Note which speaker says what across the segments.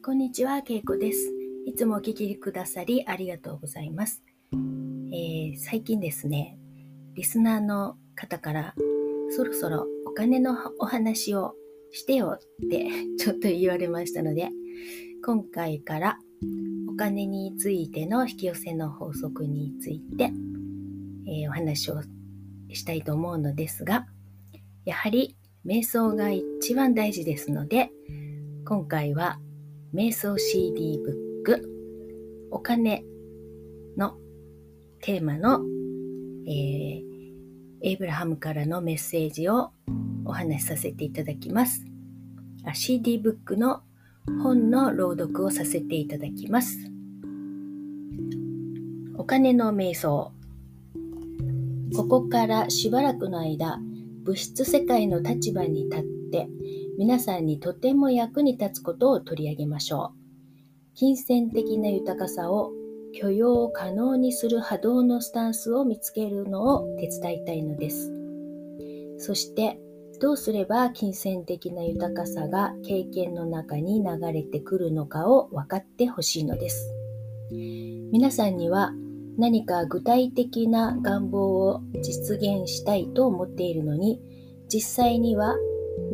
Speaker 1: こんにちは、けいこです。いつもお聞きくださりありがとうございます。えー、最近ですね、リスナーの方からそろそろお金のお話をしてよって ちょっと言われましたので、今回からお金についての引き寄せの法則について、えー、お話をしたいと思うのですが、やはり瞑想が一番大事ですので、今回は瞑想 CD ブックお金のテーマの、えー、エイブラハムからのメッセージをお話しさせていただきます。CD ブックの本の朗読をさせていただきます。お金の瞑想。ここからしばらくの間、物質世界の立場に立って皆さんにとても役に立つことを取り上げましょう。金銭的な豊かさを許容可能にする波動のスタンスを見つけるのを手伝いたいのです。そしてどうすれば金銭的な豊かさが経験の中に流れてくるのかを分かってほしいのです。皆さんには何か具体的な願望を実現したいと思っているのに実際には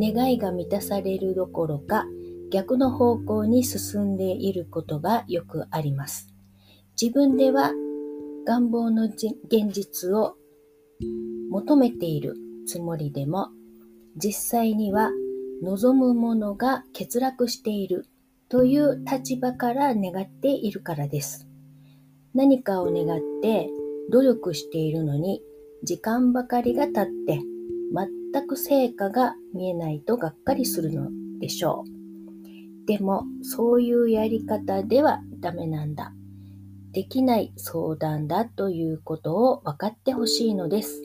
Speaker 1: 願いが満たされるどころか逆の方向に進んでいることがよくあります。自分では願望の現実を求めているつもりでも実際には望むものが欠落しているという立場から願っているからです。何かを願って努力しているのに時間ばかりが経って全く成果が見えないとがっかりするのでしょう。でも、そういうやり方ではダメなんだ。できない相談だということを分かってほしいのです。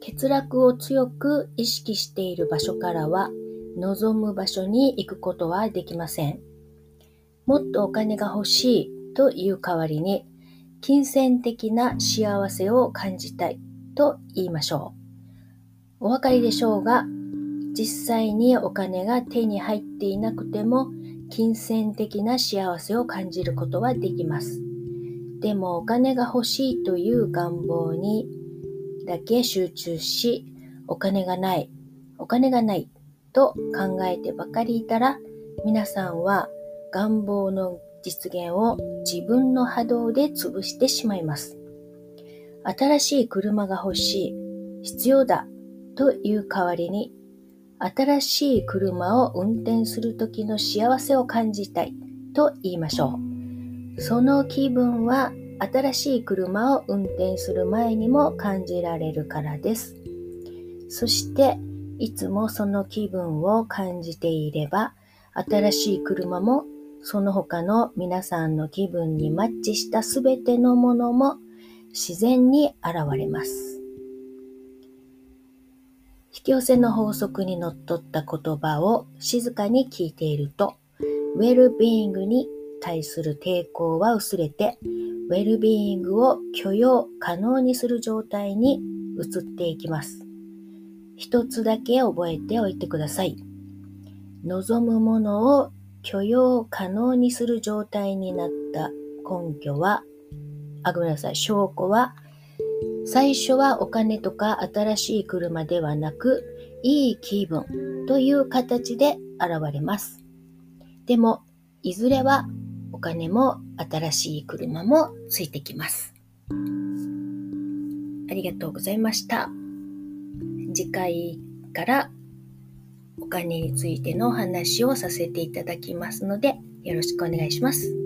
Speaker 1: 欠落を強く意識している場所からは、望む場所に行くことはできません。もっとお金が欲しいという代わりに、金銭的な幸せを感じたいと言いましょう。お分かりでしょうが、実際にお金が手に入っていなくても、金銭的な幸せを感じることはできます。でもお金が欲しいという願望にだけ集中し、お金がない、お金がないと考えてばかりいたら、皆さんは願望の実現を自分の波動で潰してしまいます。新しい車が欲しい、必要だという代わりに、新しい車を運転する時の幸せを感じたいと言いましょう。その気分は新しい車を運転する前にも感じられるからです。そして、いつもその気分を感じていれば、新しい車もその他の皆さんの気分にマッチしたすべてのものも自然に現れます。引き寄せの法則にのっとった言葉を静かに聞いていると、ウェルビーイングに対する抵抗は薄れて、ウェルビーイングを許容可能にする状態に移っていきます。一つだけ覚えておいてください。望むものを許容可能にする状態になった根拠は、あ、ごめんなさい、証拠は最初はお金とか新しい車ではなく、いい気分という形で現れます。でも、いずれはお金も新しい車もついてきます。ありがとうございました。次回からお金についてのお話をさせていただきますので、よろしくお願いします。